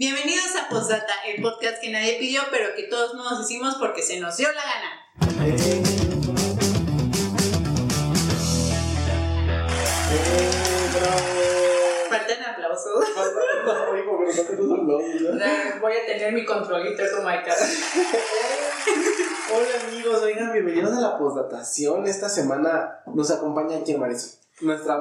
Bienvenidos a Postdata, el podcast que nadie pidió, pero que todos modos hicimos porque se nos dio la gana. Faltan aplausos. Voy a tener mi controlito como cada. Hola amigos, oigan, bienvenidos a la postdatación. Esta semana nos acompaña aquí Marisol. Nuestra,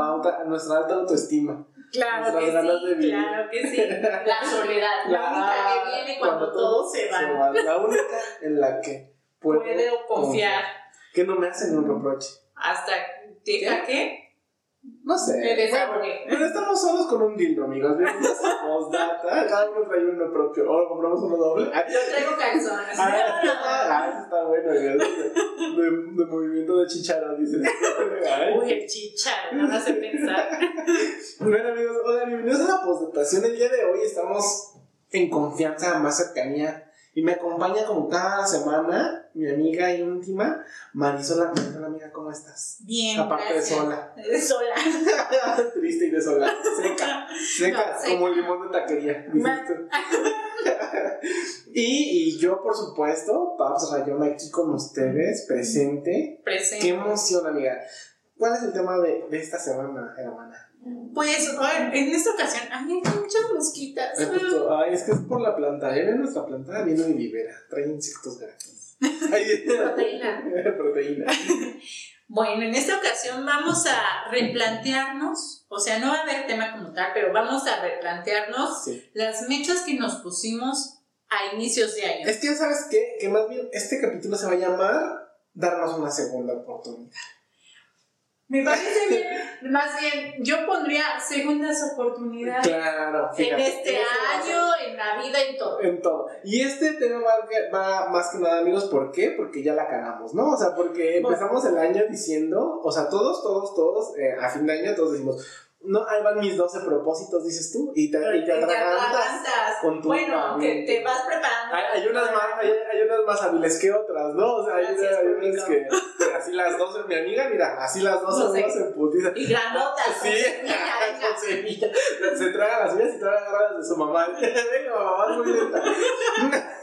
nuestra alta autoestima. Claro que sí, claro que sí. La soledad, la, única que viene cuando, todo se va. La única en la que puedo, confiar. Que no me hacen un reproche. Hasta, ¿deja qué? No sé. pero estamos solos con un dildo, amigos. Postdata. Cada uno trae uno propio. O compramos uno doble. Yo traigo calzones. Ah, ah, eso está bueno. De, de, movimiento de chicharo, dices. Uy, el chicharo, no me hace pensar. Bueno, amigos, hola, bienvenidos a la postdatación. El día de hoy estamos en confianza, más cercanía y me acompaña como cada semana mi amiga íntima, Marisola. Marisola, amiga, ¿cómo estás? Bien. Aparte de sola. De sola. Triste y desolada. Seca. Seca, como el limón de taquería. y, y yo, por supuesto, Pabs Rayón aquí con ustedes, presente. Presente. Qué emoción, amiga. ¿Cuál es el tema de, de esta semana, hermana? Pues en esta ocasión, hay muchas mosquitas. Ay, es que es por la planta. ¿eh? Nuestra planta viene y libera, trae insectos gratis. Proteína. Proteína. Bueno, en esta ocasión vamos a replantearnos, o sea, no va a haber tema como tal, pero vamos a replantearnos las mechas que nos pusimos a inicios de año. Es que ya sabes qué, que más bien este capítulo se va a llamar Darnos una segunda oportunidad. Me parece bien, más bien, yo pondría segundas oportunidades. Claro, En este año, en la vida, en todo. En todo. Y este tema va, más que nada, amigos, ¿por qué? Porque ya la cagamos, ¿no? O sea, porque empezamos el año diciendo, o sea, todos, todos, todos, eh, a fin de año todos decimos, no, ahí van mis 12 propósitos, dices tú, y te, y te atragantas con tu Bueno, que te vas preparando. Hay, hay unas más, hay, hay, unas más hábiles que otras, ¿no? O sea, hay, hay unas que, así las 12, mi amiga, mira, así las 12 no se putiza. Y granotas, sí, con semilla. Se traga las suyas y traga las de su mamá. Venga, mamá, es muy lenta.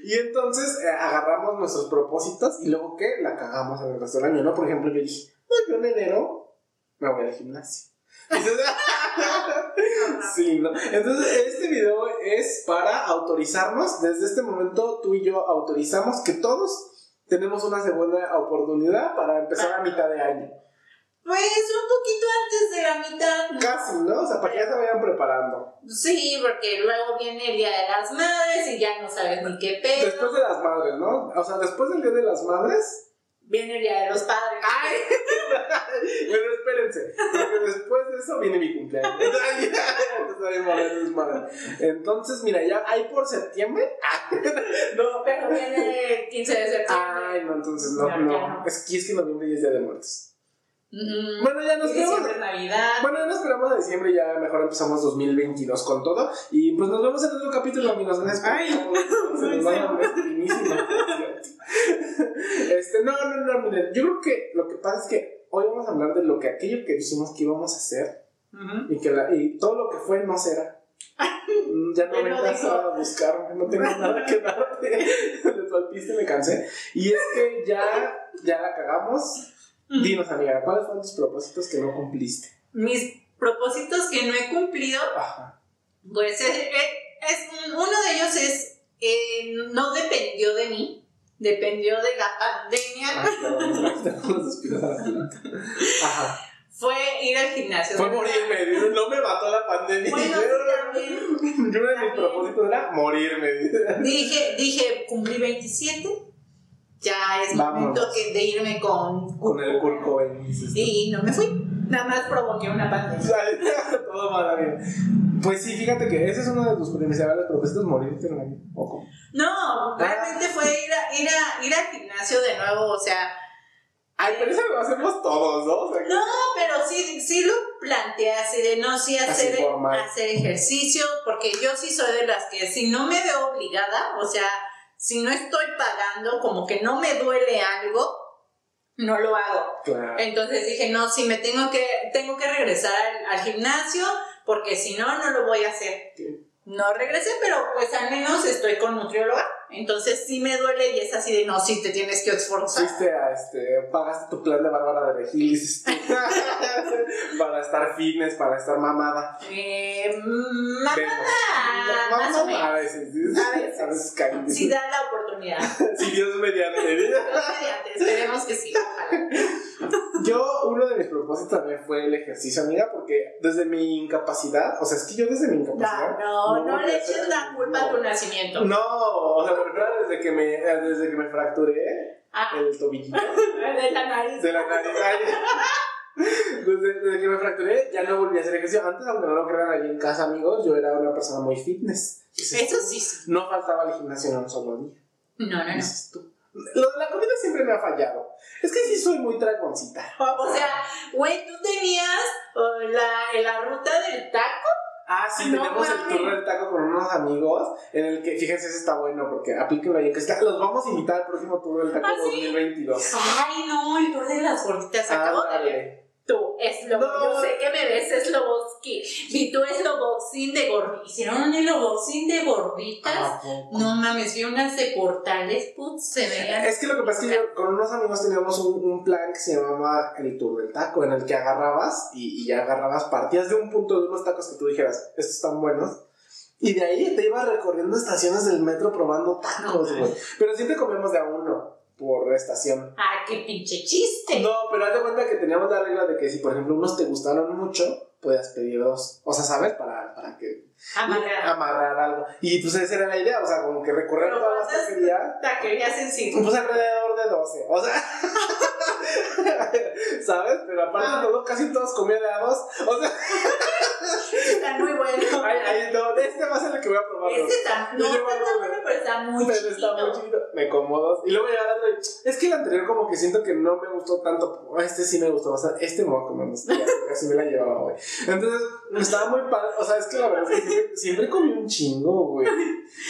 Y entonces eh, agarramos nuestros propósitos y luego, ¿qué? La cagamos en el resto del año, ¿no? Por ejemplo, yo dije, pues yo en enero me voy al gimnasio. sí, ¿no? Entonces, este video es para autorizarnos. Desde este momento, tú y yo autorizamos que todos tenemos una segunda oportunidad para empezar a mitad de año. Pues un poquito antes de la mitad. Casi, ¿no? O sea, para que ya se vayan preparando. Sí, porque luego viene el Día de las Madres y ya no sabes ni qué pedo. Después de las Madres, ¿no? O sea, después del Día de las Madres Viene el Día de los Padres. ¡Ay! bueno, espérense. Porque después de eso viene mi cumpleaños. Entonces, mira, ya hay por septiembre. no. Pero viene el 15 de septiembre. Ay, no, entonces no, no. Es que es que noviembre ya es Día de Muertos. Bueno, ya nos. Navidad. Bueno, ya nos esperamos a diciembre, ya mejor empezamos 2022 con todo. Y pues nos vemos en otro capítulo, amigos. Gracias Ay, se nos va Este, no, no, no, miren. Yo creo que lo que pasa es que hoy vamos a hablar de lo que aquello que dijimos que íbamos a hacer y que la, y todo lo que fue no será. ya no vengas a buscar, no tengo nada que darte. De tu alpiste me cansé. Y es que ya, ya la cagamos Dinos, amiga, ¿cuáles fueron tus propósitos que no cumpliste? Mis propósitos que no he cumplido, pues es, uno de ellos es, eh, no dependió de mí, dependió de la pandemia. Ajá. Fue ir al gimnasio. Fue morirme, no me mató la pandemia. Bueno, yo, uno de mis propósitos era morirme. Dije, dije, cumplí 27 ya es momento que, de irme con... Con el Kurt Y no me fui. Nada más provoqué una pandemia. Todo maravilla. Pues sí, fíjate que ese es uno de tus principales propósitos, morirte en un poco. No, realmente fue ir, a, ir, a, ir al gimnasio de nuevo, o sea... Ay, pero eso lo hacemos todos, ¿no? no, pero sí, sí lo planteé así de no, sí hacer, hacer ejercicio, porque yo sí soy de las que si no me veo obligada, o sea, si no estoy como que no me duele algo, no lo hago. Entonces dije, no, si me tengo que, tengo que regresar al, gimnasio, porque si no, no lo voy a hacer. no regresé, pero pues al menos estoy con nutrióloga. Entonces sí me duele y es así de no, sí te tienes que esforzar. Fuiste a este, pagaste tu plan de Bárbara de Regil para estar fitness, para estar mamada. Eh, mamada. A veces, a veces. A veces caen. Si da la oportunidad. si Dios mediante. Dios mediante, esperemos que sí, ojalá. Yo, uno de mis propósitos también fue el ejercicio, amiga, porque desde mi incapacidad, o sea, es que yo desde mi incapacidad. No, no, no, le eches la culpa a tu nacimiento. No, o sea, desde que me, desde que me fracturé ah. el tobillito. de la nariz. De la nariz. Desde, desde, que me fracturé ya no volví a hacer ejercicio. Antes, aunque no lo crean allí en casa, amigos, yo era una persona muy fitness. Eso sí. No faltaba el gimnasio en un solo día. No, no, no. Tú. Lo de la comida siempre me ha fallado. Es que sí soy muy dragoncita. O sea, güey, tú tenías la, la ruta del taco Ah, sí, tenemos el tour del taco con unos amigos en el que, fíjense, ese está bueno porque aplíquenlo ahí, que está, los vamos a invitar al próximo tour del taco ¿Ah, 2022. Ay, no, el tour de las gorditas, acabo de ver tú, Slobo, no. yo sé que me ves Sloboski, vi tu Sloboxing de gorditas, hicieron un Sloboxing de gorditas, no mames, vi unas de portales, putz, se veían. Es que lo que pasa es que yo, con unos amigos teníamos un, un, plan que se llamaba el Tour del Taco, en el que agarrabas y, y ya agarrabas, partías de un punto de unos tacos que tú dijeras, estos están buenos, y de ahí te ibas recorriendo estaciones del metro probando tacos, güey. Pero siempre comemos de a uno por estación. Ah, qué pinche chiste. No, pero haz de cuenta que teníamos la regla de que si, por ejemplo, unos te gustaron mucho, puedas pedir dos. O sea, ¿sabes? Para, para que. Amarrar. Amarrar algo. Y pues esa era la idea, o sea, como que recorrer todas las taquerías. Taquerías en sí. Pues alrededor de 12. O sea. ¿Sabes? Pero aparte de todo, casi todos comían de a dos. O sea. Está muy bueno. Ay, ay, no, este va a ser el que voy a probar. Este está, no, está tan bueno, pero está muy pero está muy chiquito. Me como dos. Y luego ya el otro. Es que el anterior, como que siento que no me gustó tanto. Este sí me gustó bastante. Este me voy a comer. Casi me la llevaba, güey. Entonces, estaba muy padre. O sea, es que la verdad es que siempre, siempre comí un chingo, güey.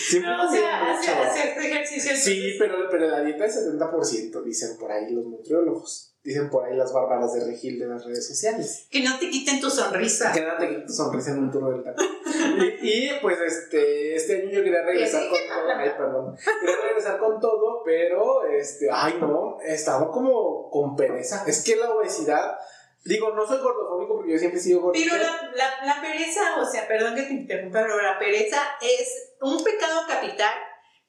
Siempre no, o sea. Hacer, hacer ejercicio. Sí, pero, pero la dieta es 70%, dicen por ahí los nutriólogos. Dicen por ahí las bárbaras de Regil de las redes sociales. Que no te quiten tu sonrisa. Que no te quiten tu sonrisa en un turno del taco. y, pues este, este año yo quería regresar con todo. Ay, perdón. Quería regresar con todo, pero este, ay no, estaba como con pereza. Es que la obesidad. Digo, no soy gordofóbico porque yo siempre he sido gordito. Pero la, la, la pereza, o sea, perdón que te interrumpa, pero la pereza es un pecado capital,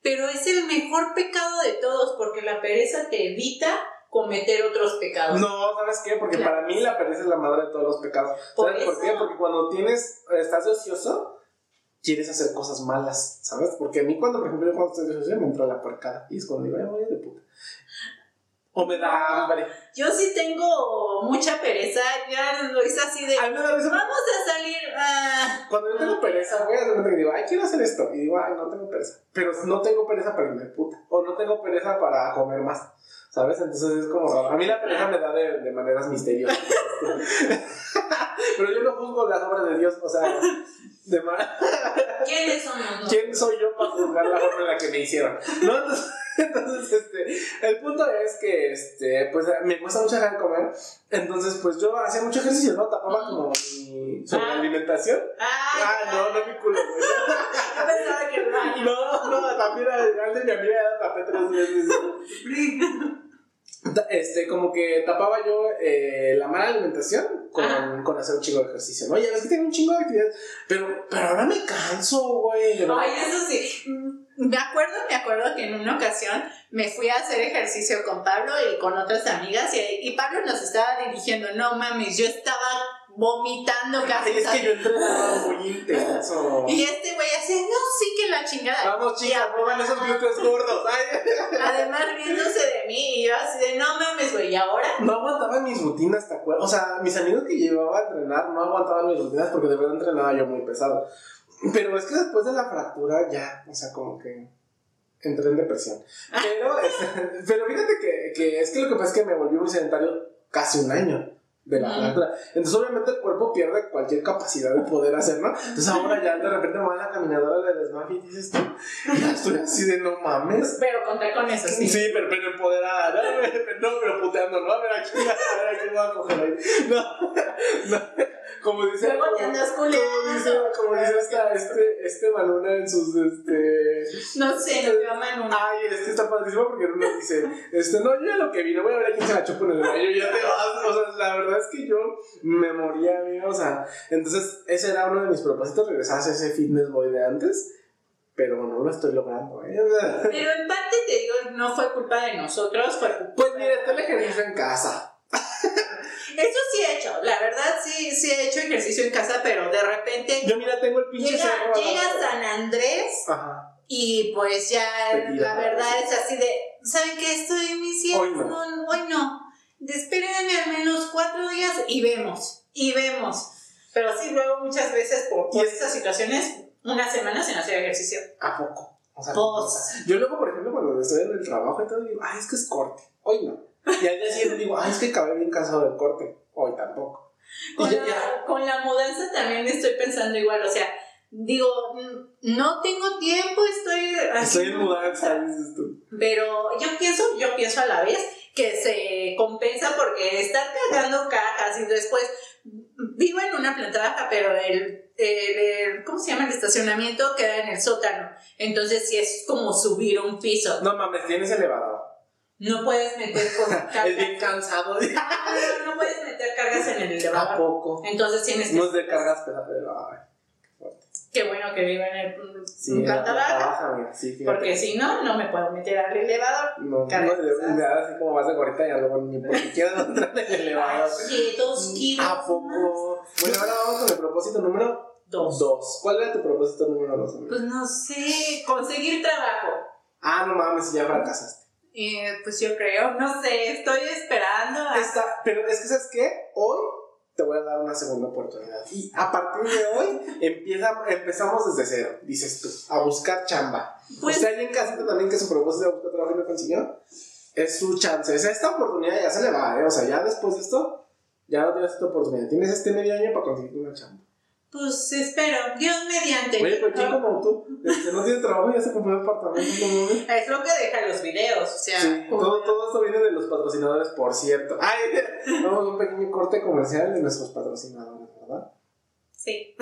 pero es el mejor pecado de todos porque la pereza te evita cometer otros pecados. No, ¿sabes qué? Porque para mí la pereza es la madre de todos los pecados. ¿Sabes por, qué? Porque cuando tienes, estás ocioso, quieres hacer cosas malas, ¿sabes? Porque a mí cuando, por ejemplo, cuando estoy ocioso me entra la puercada y es cuando digo, ay, voy de puta. O me da hambre. Yo sí tengo mucha pereza, ya lo hice así de. Ay, Vamos a salir. Ah". Cuando yo tengo pereza, voy a hacer digo, ay, quiero hacer esto. Y digo, ay, no tengo pereza. Pero no tengo pereza para irme de puta. O no tengo pereza para comer más. ¿Sabes? Entonces es como A mí la pereza me da de, de maneras misteriosas. Pero yo no juzgo las obras de Dios, o sea, de ¿Quiénes son ¿Quién soy yo para juzgar la forma en la que me hicieron? ¿No? Entonces, entonces, este, el punto es que, este, pues, me cuesta mucho dejar de comer. Entonces, pues, yo hacía mucho ejercicio, ¿no? Tapaba como mi sobre ah. alimentación. ah, no, no mi culo, güey. Yo pensaba que baño. No, no, también antes mi amiga ya tapé tres veces. Este, como que tapaba yo eh, la mala alimentación con, con, hacer un chingo de ejercicio, ¿no? Ya ves que tengo un chingo de actividades, pero, pero ahora me canso, güey. Ay, eso sí. Me acuerdo, me acuerdo que en una ocasión me fui a hacer ejercicio con Pablo y con otras amigas y, y Pablo nos estaba dirigiendo, no mames, yo estaba vomitando casi. es que yo entrenaba muy intenso. Y este güey así, no, la chingada. Vamos, chicas, muevan esos glúteos gordos. Además, riéndose de mí, y yo así de, no mames, güey, ¿y ahora? No aguantaba mis rutinas, ¿te acuerdas? O sea, mis amigos que llevaba a entrenar no aguantaban mis rutinas porque de verdad entrenaba yo muy pesado. Pero es que después de la fractura, ya, o sea, como que entré en depresión. Pero, este, pero fíjate que, que es que lo que pasa es que me volví muy sedentario casi un año de la altura. Entonces, obviamente, el cuerpo pierde cualquier capacidad de poder hacer, ¿no? Entonces, ahora ya de repente me va a la caminadora de desmafia y dices tú, ya estoy así de no mames. Pero conté con eso, sí. Sí, pero, pero empoderada, ¿no? No, pero puteando, ¿no? A ver, aquí, a ver, aquí voy a coger ahí. No, no. Como dice. Luego te andas Como dice, como dice esta, este, este Manuna en sus. Este, no sé, no veo a Manuna. Ay, este está padrísimo porque uno dice: este, No, yo ya lo que vine, voy a ver a quién se la chupo en el baño. Ya te vas. O sea, la verdad es que yo me moría, amigo. O sea, entonces ese era uno de mis propósitos: regresar a ese fitness boy de antes pero no lo estoy logrando. ¿eh? Pero en parte te digo, no fue culpa de nosotros, fue culpa Pues mira, está el ejercicio en casa. Eso sí he hecho, la verdad sí, sí he hecho ejercicio en casa, pero de repente. Yo mira, tengo el pinche llega, llega San Andrés y pues ya la verdad es así de, ¿saben qué? Estoy en mis Hoy no. no. Hoy no. Espérenme al menos cuatro días y vemos, y vemos. Pero sí, luego muchas veces por, por estas situaciones, una semana sin hacer ejercicio. ¿A poco? O sea, yo luego, por ejemplo, cuando estoy en el trabajo y todo, digo, ay, es que es corte. Hoy no. Y al día siguiente digo, ay, es que acabé bien cansado del corte. Hoy tampoco. Con, la, con la mudanza también estoy pensando igual, o sea, digo, no tengo tiempo, estoy... Estoy en mudanza, dices tú. Pero yo pienso, yo pienso a la vez que se compensa porque estar cargando cajas y después vivo en una planta baja, pero el, el, ¿cómo se llama? El estacionamiento queda en el sótano. Entonces sí es como subir un piso. No mames, tienes elevador. No puedes meter con cargas. es bien cansado. No, no, puedes meter cargas en el elevador. ¿A poco? Entonces tienes que. No es de cargas pesadas. Qué bueno que vivo en el sí, planta baja. Sí, porque si no, no me puedo meter al elevador. No, cargas no, da así como más de 40 y luego ni porque quiero entrar en el elevador. Ay, dos kilos. ¿A poco? Bueno, ahora vamos con el propósito número dos. dos. ¿Cuál era tu propósito número dos? Pues no sé, conseguir trabajo. Ah, no mames, ya fracasaste. Eh, pues yo creo, no sé, estoy esperando. A... Está, pero es que, ¿sabes qué? Hoy te voy a dar una segunda oportunidad. Y a partir de hoy empieza, empezamos desde cero, dices tú, a buscar chamba. Pues, ¿Usted alguien casita también que su propósito de buscar trabajo y no consiguió? Es su chance. Sea, esta oportunidad ya se le va, ¿eh? O sea, ya después de esto, ya no tienes esta oportunidad. Tienes este medio año para conseguir una chamba. Pues espero, Dios mediante. Oye, pues ¿quién como tú? Este, no tiene trabajo y ya se compró un apartamento. Es lo que deja los videos, o sea. Sí, todo, todo, esto viene de los patrocinadores, por cierto. Ay, vamos a un pequeño corte comercial de nuestros patrocinadores, ¿verdad? Sí.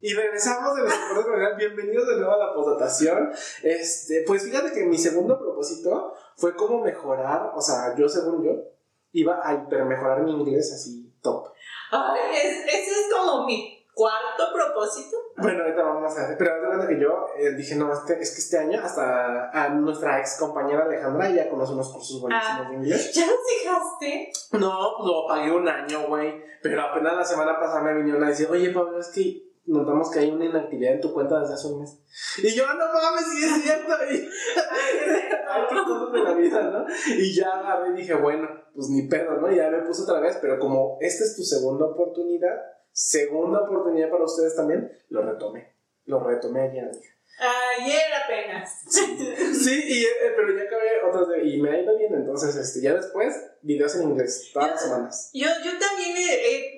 Y regresamos de nuestro corte comercial. Bienvenidos de nuevo a la postdatación. Este, pues fíjate que mi segundo propósito fue cómo mejorar, o sea, yo según yo, iba a hipermejorar mi inglés así top. Ay, ese es como mi cuarto propósito. Bueno, ahorita vamos a ver. Pero cuenta que yo eh, dije, no, este, es que este año hasta a nuestra ex compañera Alejandra ya conoce unos cursos buenísimos ah, de inglés. ¿Ya los dejaste? No, lo pagué un año, güey. Pero apenas la semana pasada me vinieron a decir, oye, Pablo, es que notamos que hay una inactividad en tu cuenta desde hace un mes. Y yo, no mames, sí es cierto. Y, cosas de la vida, ¿no? Y ya agarré y dije, bueno, pues ni pedo, ¿no? Ya me puse otra vez, pero como esta es tu segunda oportunidad, segunda oportunidad para ustedes también, lo retomé. Lo retomé ayer, Ayer apenas. Sí, y, eh, pero ya acabé otras de, y me ha ido bien, entonces este, ya después videos en inglés, todas las semanas. Yo, yo también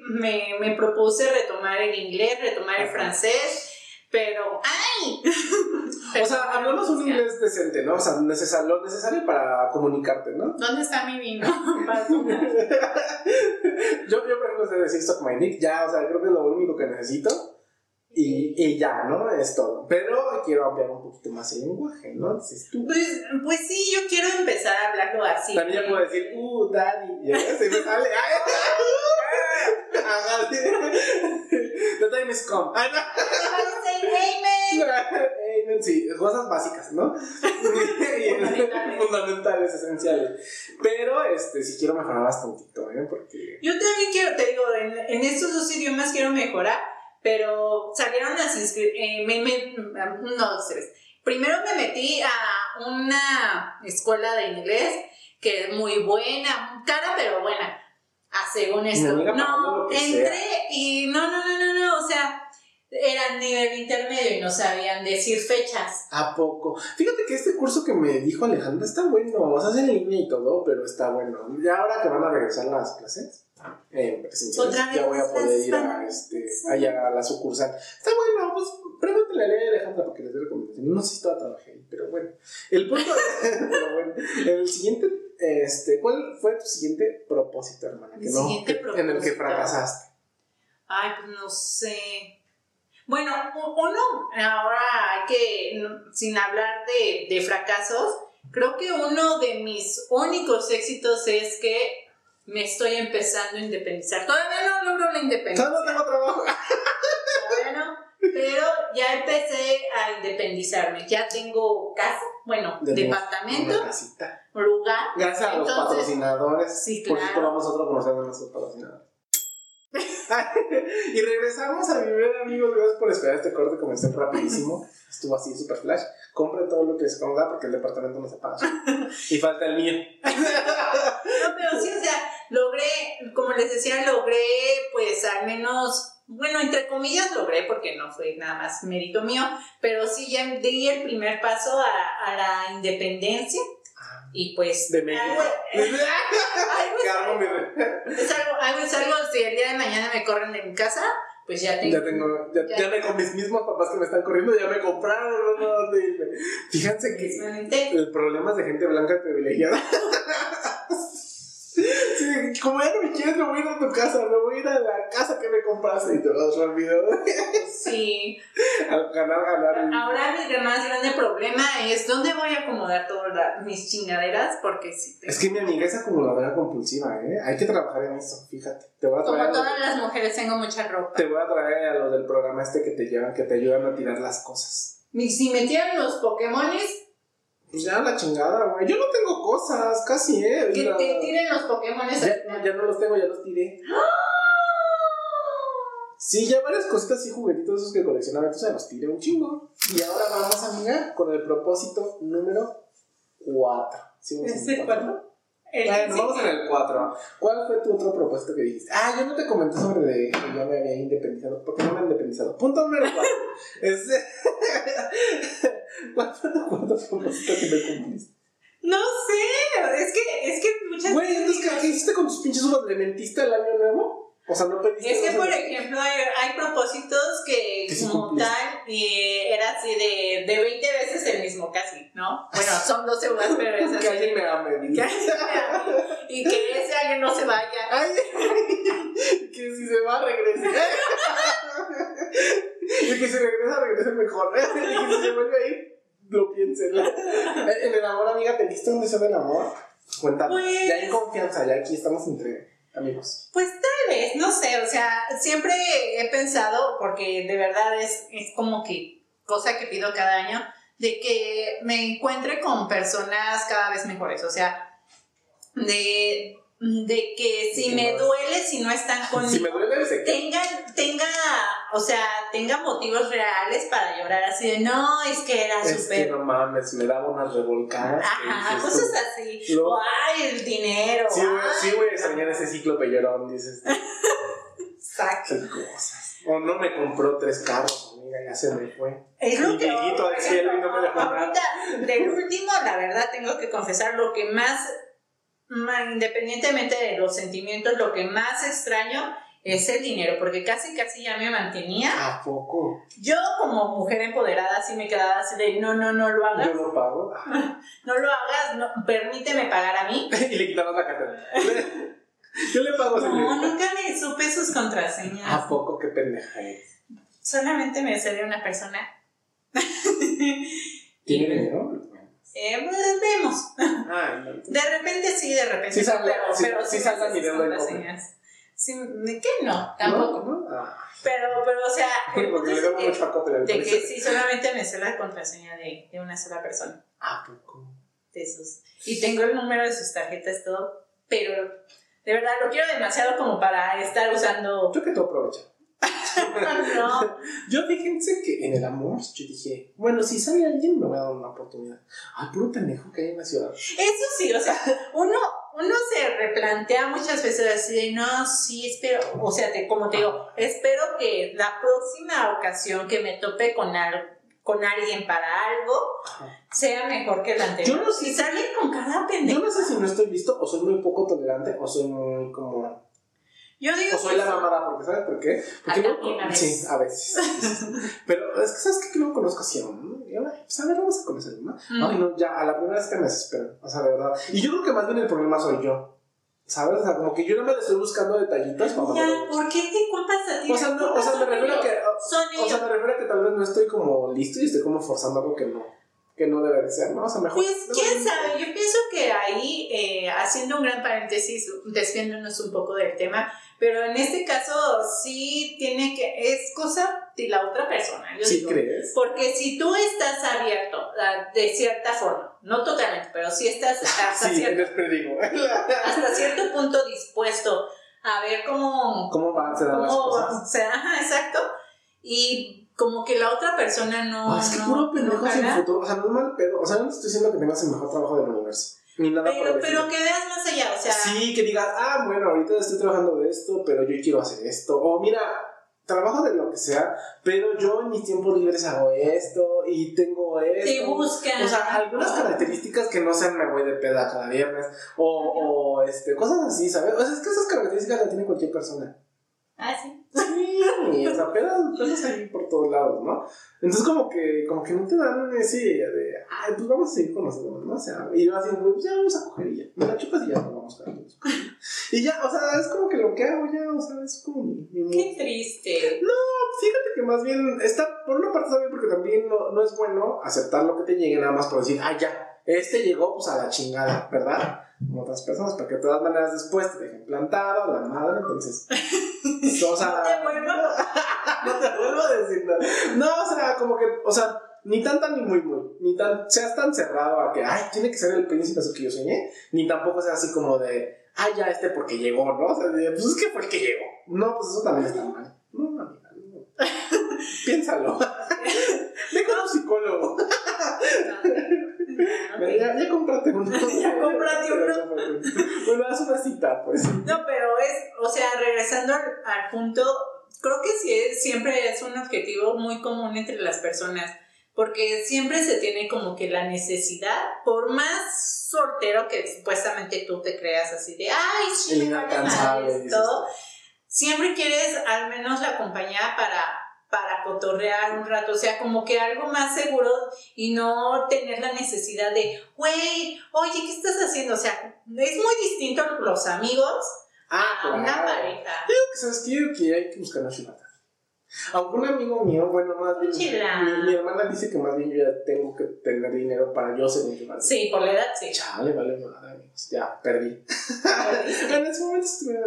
me, me, propuse retomar el inglés, retomar el francés, pero ¡ay! o sea, hablamos un inglés decente, ¿no? O sea, necesar, lo necesario para comunicarte, ¿no? ¿Dónde está mi vino? yo, yo, por ejemplo, sé decir Stock My Nick, ya, o sea, creo que es lo único que necesito. Y, y, ya, ¿no? Es todo. Pero quiero ampliar un poquito más el lenguaje, ¿no? Dices tú. Pues, pues sí, yo quiero empezar a hablarlo así. También ya puedo decir, uh, daddy. Ya se me sale. Ajá, sí. The time is come. Amen. Amen, sí. Cosas básicas, ¿no? fundamentales. esenciales. Pero, este, sí quiero mejorar bastantito, ¿eh? Porque... Yo también quiero, te digo, en, en estos dos idiomas quiero mejorar pero salieron las inscripciones, eh, no, tres. Primero me metí a una escuela de inglés que es muy buena, cara pero buena, a según esto. No, entré y no, no, no, no, no, o sea, eran nivel intermedio y no sabían decir fechas. ¿A poco? Fíjate que este curso que me dijo Alejandra está bueno, o sea, es en línea y todo, pero está bueno. Ya ahora que van a regresar las clases eh, presenciales, ya voy a poder ir a, este, allá a la sucursal. Está bueno, pues pregúntale a Alejandra porque les doy recomendaciones. No sé si toda trabajé ahí, pero bueno. El punto, pero bueno, el siguiente, este, ¿cuál fue tu siguiente propósito, hermana? Que no, en el que fracasaste. Ay, pues no sé. Bueno, uno, ahora hay que, sin hablar de, de fracasos, creo que uno de mis únicos éxitos es que me estoy empezando a independizar. Todavía no logro la independencia. Todavía no tengo trabajo. Todavía no, pero ya empecé a independizarme. Ya tengo casa, bueno, departamento, lugar. Gracias a los patrocinadores. Sí, claro. Por eso nosotros conocemos a nuestros patrocinadores. y regresamos a vivir, amigos. Gracias por esperar este corte comercial rapidísimo. Estuvo así, super flash. Compren todo lo que les da porque el departamento no se paga. y falta el mío. no, pero sí, o sea, logré, como les decía, logré, pues al menos. Bueno, entre comillas logré porque no fue nada más mérito mío, pero sí ya di el primer paso a, a la independencia y pues. De México. Algo, es, algo, algo, es algo, si el día de mañana me corren de mi casa, pues ya tengo. Ya tengo, ya, ya, me con mis mismos papás que me están corriendo, ya me compraron, no, no, Fíjense que el problema es de gente blanca privilegiada. Sí, como ya no me quieres, me voy a ir a tu casa, me voy a ir a la casa que me compraste y te vas rápido. Sí. Al ganar, ganar. Ahora mi más grande problema es dónde voy a acomodar todas mis chingaderas, porque sí. Es que mi amiga es acumuladora compulsiva, ¿eh? Hay que trabajar en eso, fíjate. Te voy a traer Como todas las mujeres tengo mucha ropa. Te voy a traer a lo del programa este que te llevan, que te ayudan a tirar las cosas. Si metieran los Pokémones, pues ya la chingada, güey. Yo no tengo cosas, casi, ¿eh? Que te tiren los Pokémon. Ya, ya no los tengo, ya los tiré. Sí, ya varias cositas y juguetitos esos que coleccionaba, entonces los tiré un chingo. Y ahora vamos, a amiga, con el propósito número 4. ¿Sí, ¿Ese 4? Bueno, vamos en el 4. ¿Cuál fue tu otro propósito que dijiste? Ah, yo no te comenté sobre de que yo me había independizado. ¿Por qué no me he independizado? Punto número 4. ¿Cuál fue tu cuarto propósito que me cumpliste? No sé, es que, es que muchas Güey, entonces, ¿qué hiciste con tus pinches uvas? ¿Le mentiste el año nuevo? O sea, no pediste. Es que, por ejemplo, hay, hay, propósitos que, como tal, y era así de, de 20 veces el mismo casi, ¿no? Bueno, son 12 uvas, pero es así. que alguien me ame. Que alguien me ame. Y que ese alguien no se vaya. Ay, que si se va, regrese. y que si regresa, regrese mejor. y que si se vuelve a ir, lo piense. En el amor, amiga, ¿te diste un deseo del amor? Cuéntame. Pues... Ya hay confianza, ya aquí estamos entre amigos? Pues tal vez, no sé, o sea, siempre he pensado, porque de verdad es, es como que cosa que pido cada año, de que me encuentre con personas cada vez mejores, o sea, de, de que si me duele, si no están conmigo, si me duele, tenga, tenga, o sea, tenga motivos reales para llorar así de no, es que era súper. No mames, me daba unas revolcadas. Ajá, cosas así. ay, el dinero. Sí, güey, sí, güey, extrañar ese ciclo pellorón, dices. Exacto. Cosas. O no me compró tres carros, amiga, ya se me fue. Es lo que. viejito del cielo y no me nada. Ahorita, del último, la verdad, tengo que confesar lo que más independientemente de los sentimientos, lo que más extraño es el dinero, porque casi casi ya me mantenía. ¿A poco? Yo como mujer empoderada sí me quedaba así de no, no, no lo hagas. Yo lo pago. no lo hagas, no, permíteme pagar a mí. y le quitabas la cartera. Yo le pago No, nunca me supe sus contraseñas. ¿A poco qué pendeja es? Solamente me salió una persona. ¿Tiene dinero? Eh, vemos. Ah, no. De repente sí, de repente sí. Sale, pero, sí, pero sí, sí salga mi dedo de Sí, ¿Qué no? Tampoco. No, no. Ah. Pero, pero, o sea. Porque le debo mucho a Coppel. De que sí, solamente me sé la contraseña de, de una sola persona. ¿A poco? De sus. Y tengo el número de sus tarjetas, todo. Pero de verdad lo quiero demasiado como para estar usando. Yo que tú aprovechas. no. Yo fíjense que en el amor, yo dije, bueno, si sale alguien me voy a dar una oportunidad. Ay, puro pendejo que hay en la ciudad. Eso sí, o sea, uno, uno se replantea muchas veces así de, no, sí, espero, o sea, como te digo, espero que la próxima ocasión que me tope con algo con alguien para algo sea mejor que la anterior. Yo no sé si salen con cada pendejo. Yo no sé si no estoy listo o soy muy poco tolerante o soy muy como yo digo o soy la mamada, porque ¿sabes por qué? Porque no, a Sí, a veces. Pero es que, ¿sabes qué? Que no conozco así aún. Pues a ver, vamos a conocer, ¿no? Mm. Ay, no, ya, a la primera vez que me desespero. O sea, de verdad. Y yo creo que más bien el problema soy yo. ¿Sabes? O sea, como que yo no me estoy buscando detallitos para Ya, ¿por qué te culpas a ti? O sea, no, o sea, me refiero a que. O, sea, me refiero a que tal vez no estoy como listo y estoy como forzando algo que no que no debe de ser, ¿no? O sea, mejor. Pues quién sabe, yo pienso que ahí, eh, haciendo un gran paréntesis, desviándonos un poco del tema, pero en este caso sí tiene que, es cosa de la otra persona. Yo ¿Sí crees? Porque si tú estás abierto de cierta forma, no totalmente, pero si estás hasta, cierto, hasta cierto punto dispuesto a ver cómo, cómo van a ser las cosas. O sea, ajá, exacto. Y como que la otra persona no. Ah, es que puro pendejo sin futuro. O sea, no es mal pedo. O sea, no te estoy diciendo que tengas el mejor trabajo del universo. Ni nada pero, pero que veas más allá, o sea. Sí, que digas, ah, bueno, ahorita estoy trabajando de esto, pero yo quiero hacer esto. O mira, trabajo de lo que sea, pero yo en mis tiempos libres hago esto y tengo esto. Te buscan. O sea, algunas características que no sean me voy de peda cada viernes. O, o este, cosas así, ¿sabes? O sea, es que esas características las tiene cualquier persona. Ah, sí. O sea, pedas, ahí por todos lados, ¿no? Entonces como que, como que no te dan esa idea de, ay, pues vamos a seguir conociendo, ¿no? O sea, y vas diciendo, pues ya vamos a coger y ya, me la chupas y ya nos vamos a coger. Y ya, o sea, es como que lo que hago ya, o sea, es como mi... Qué triste. No, fíjate que más bien está, por una parte está bien porque también no, no es bueno aceptar lo que te llegue nada más por decir, ay, ya, este llegó pues a la chingada, ¿verdad? Como otras personas, porque de todas maneras después te dejen plantado, la madre, entonces. o sea. no te vuelvo. no te vuelvo a decir nada. No, o sea, como que, o sea, ni tan tan ni muy muy, ni tan, seas tan cerrado a que, ay, tiene que ser el príncipe eso que yo soñé, ni tampoco sea así como de, ay, ya este porque llegó, ¿no? O sea, pues es que fue el que llegó. No, pues eso también está mal. No, amiga, no. Piénsalo. Psicólogo. Ya, ya cómprate uno. ya cómprate uno. bueno, haz una cita, pues. No, pero es, o sea, regresando al, punto, creo que sí es, siempre es un objetivo muy común entre las personas, porque siempre se tiene como que la necesidad, por más soltero que supuestamente tú te creas así de, ay, sí, me todo, siempre quieres al menos la compañía para para cotorrear un rato, o sea, como que algo más seguro y no tener la necesidad de, güey, oye, ¿qué estás haciendo? O sea, es muy distinto los amigos ah, a una pareja. Digo que sabes que, que hay que buscar una chilata. Aunque un amigo mío, bueno, más bien, mi, mi, hermana dice que más bien yo ya tengo que tener dinero para yo ser chilata. Sí, por la edad, sí. Chale, vale madre, amigos, ya, perdí. en ese momento estuve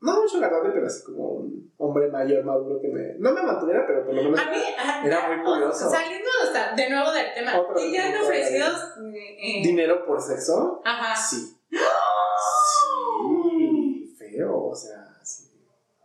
no mucho agarrarle, pero así como un hombre mayor, maduro que me. No me mantuviera, pero por lo menos. A mí, era muy curioso. Saliendo de nuevo del tema, ¿y te han ofrecido eh, dinero por sexo? Ajá. Sí. Sí, feo, o sea.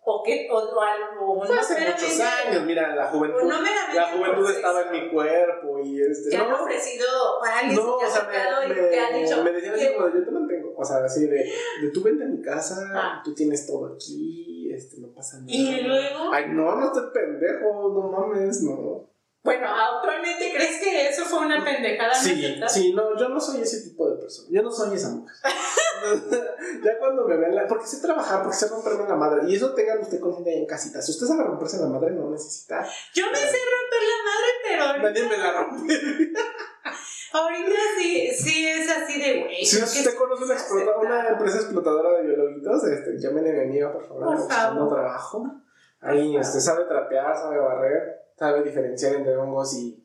O, qué, o, algo. Fue hace muchos años, mira, la juventud. la juventud estaba en mi cuerpo y este. ¿Te han ofrecido alguien no, que o sea, me, me, te han dicho? Me decían así como, yo te mantengo. O sea, así de, de tú vente a mi casa, ah. tú tienes todo aquí, este, no pasa nada. ¿Y luego? Ay, no, no estoy pendejo, no mames, no. Bueno, actualmente crees que eso fue una pendejada. Sí, sí, no, yo no soy ese tipo de persona. Yo no soy esa mujer. ya cuando me vean la. Porque sé trabajar, porque sé romperme la madre. Y eso tengan usted consciente ahí en casita. Si usted sabe romperse la madre, no necesita. Yo me sé romper la madre, pero. Nadie me la rompe. Ahorita sí, sí es así de güey. Si usted conoce una, una empresa explotadora de biologitos, este, llámenle a mi amiga, por favor. Por favor. trabajo. Ahí, este, sabe trapear, sabe barrer sabe diferenciar entre hongos y